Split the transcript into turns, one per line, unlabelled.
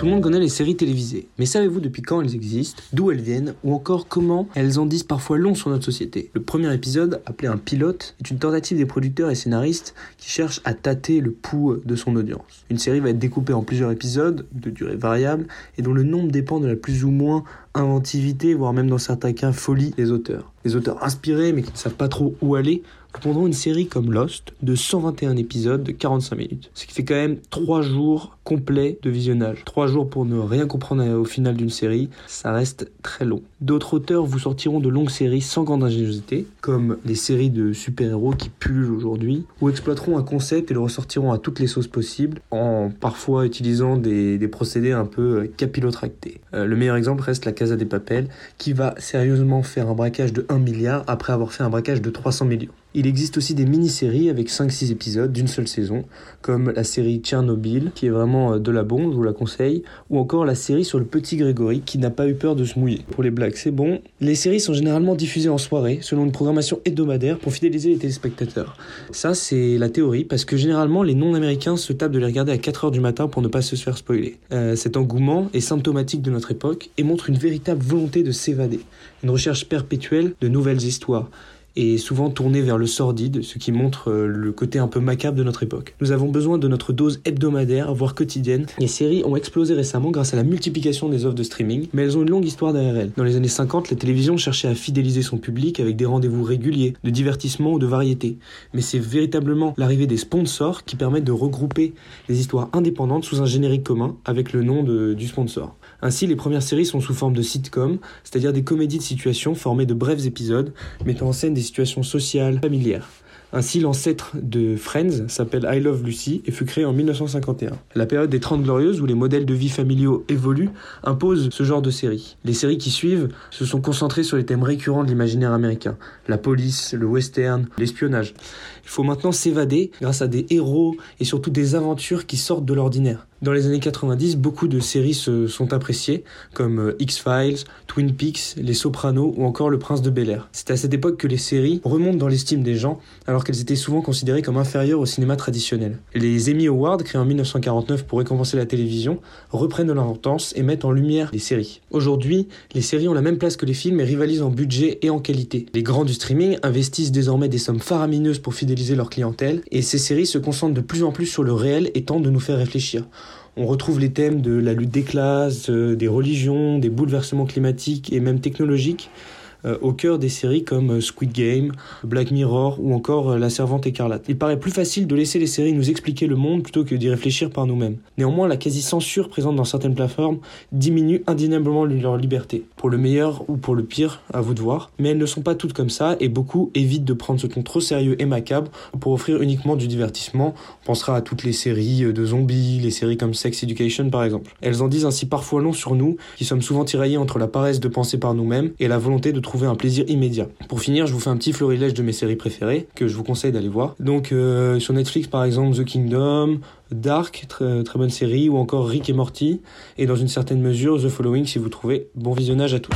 Tout le monde connaît les séries télévisées, mais savez-vous depuis quand elles existent, d'où elles viennent, ou encore comment elles en disent parfois long sur notre société? Le premier épisode, appelé un pilote, est une tentative des producteurs et scénaristes qui cherchent à tâter le pouls de son audience. Une série va être découpée en plusieurs épisodes, de durée variable, et dont le nombre dépend de la plus ou moins inventivité, voire même dans certains cas folie des auteurs. Des auteurs inspirés mais qui ne savent pas trop où aller pendant une série comme Lost de 121 épisodes de 45 minutes. Ce qui fait quand même 3 jours complets de visionnage. 3 jours pour ne rien comprendre au final d'une série, ça reste très long. D'autres auteurs vous sortiront de longues séries sans grande ingéniosité, comme les séries de super-héros qui pullulent aujourd'hui, ou exploiteront un concept et le ressortiront à toutes les sauces possibles, en parfois utilisant des, procédés un peu capillotractés. Euh, le meilleur exemple reste la Casa des Papel, qui va sérieusement faire un braquage de 1 milliard après avoir fait un braquage de 300 millions. Il existe aussi des mini-séries avec 5-6 épisodes d'une seule saison, comme la série Tchernobyl, qui est vraiment euh, de la bombe, je vous la conseille, ou encore la série sur le petit Grégory, qui n'a pas eu peur de se mouiller. Pour les blagues, c'est bon. Les séries sont généralement diffusées en soirée, selon une programmation hebdomadaire, pour fidéliser les téléspectateurs. Ça, c'est la théorie, parce que généralement, les non-américains se tapent de les regarder à 4h du matin pour ne pas se faire spoiler. Euh, cet engouement est symptomatique de notre époque et montre une véritable volonté de s'évader, une recherche perpétuelle de nouvelles histoires et souvent tourné vers le sordide, ce qui montre euh, le côté un peu macabre de notre époque. Nous avons besoin de notre dose hebdomadaire, voire quotidienne. Les séries ont explosé récemment grâce à la multiplication des offres de streaming, mais elles ont une longue histoire derrière elles. Dans les années 50, la télévision cherchait à fidéliser son public avec des rendez-vous réguliers, de divertissement ou de variété. Mais c'est véritablement l'arrivée des sponsors qui permettent de regrouper les histoires indépendantes sous un générique commun avec le nom du sponsor. Ainsi, les premières séries sont sous forme de sitcom, c'est-à-dire des comédies de situation formées de brefs épisodes mettant en scène des situations sociales, familières. Ainsi, l'ancêtre de Friends s'appelle I Love Lucy et fut créé en 1951. La période des Trente Glorieuses, où les modèles de vie familiaux évoluent, impose ce genre de séries. Les séries qui suivent se sont concentrées sur les thèmes récurrents de l'imaginaire américain la police, le western, l'espionnage. Il faut maintenant s'évader grâce à des héros et surtout des aventures qui sortent de l'ordinaire. Dans les années 90, beaucoup de séries se sont appréciées, comme euh, X-Files, Twin Peaks, Les Sopranos ou encore Le Prince de Bel Air. C'est à cette époque que les séries remontent dans l'estime des gens, alors qu'elles étaient souvent considérées comme inférieures au cinéma traditionnel. Les Emmy Awards, créés en 1949 pour récompenser la télévision, reprennent leur importance et mettent en lumière les séries. Aujourd'hui, les séries ont la même place que les films et rivalisent en budget et en qualité. Les grands du streaming investissent désormais des sommes faramineuses pour fidéliser leur clientèle, et ces séries se concentrent de plus en plus sur le réel et tentent de nous faire réfléchir. On retrouve les thèmes de la lutte des classes, euh, des religions, des bouleversements climatiques et même technologiques au cœur des séries comme euh, Squid Game, Black Mirror ou encore euh, La Servante écarlate. Il paraît plus facile de laisser les séries nous expliquer le monde plutôt que d'y réfléchir par nous-mêmes. Néanmoins, la quasi-censure présente dans certaines plateformes diminue indéniablement leur liberté. Pour le meilleur ou pour le pire, à vous de voir. Mais elles ne sont pas toutes comme ça et beaucoup évitent de prendre ce ton trop sérieux et macabre pour offrir uniquement du divertissement. On pensera à toutes les séries de zombies, les séries comme Sex Education par exemple. Elles en disent ainsi parfois long sur nous, qui sommes souvent tiraillés entre la paresse de penser par nous-mêmes et la volonté de trouver un plaisir immédiat. Pour finir, je vous fais un petit florilège de mes séries préférées que je vous conseille d'aller voir. Donc euh, sur Netflix par exemple The Kingdom, Dark, très, très bonne série, ou encore Rick et Morty, et dans une certaine mesure The Following si vous trouvez. Bon visionnage à tous.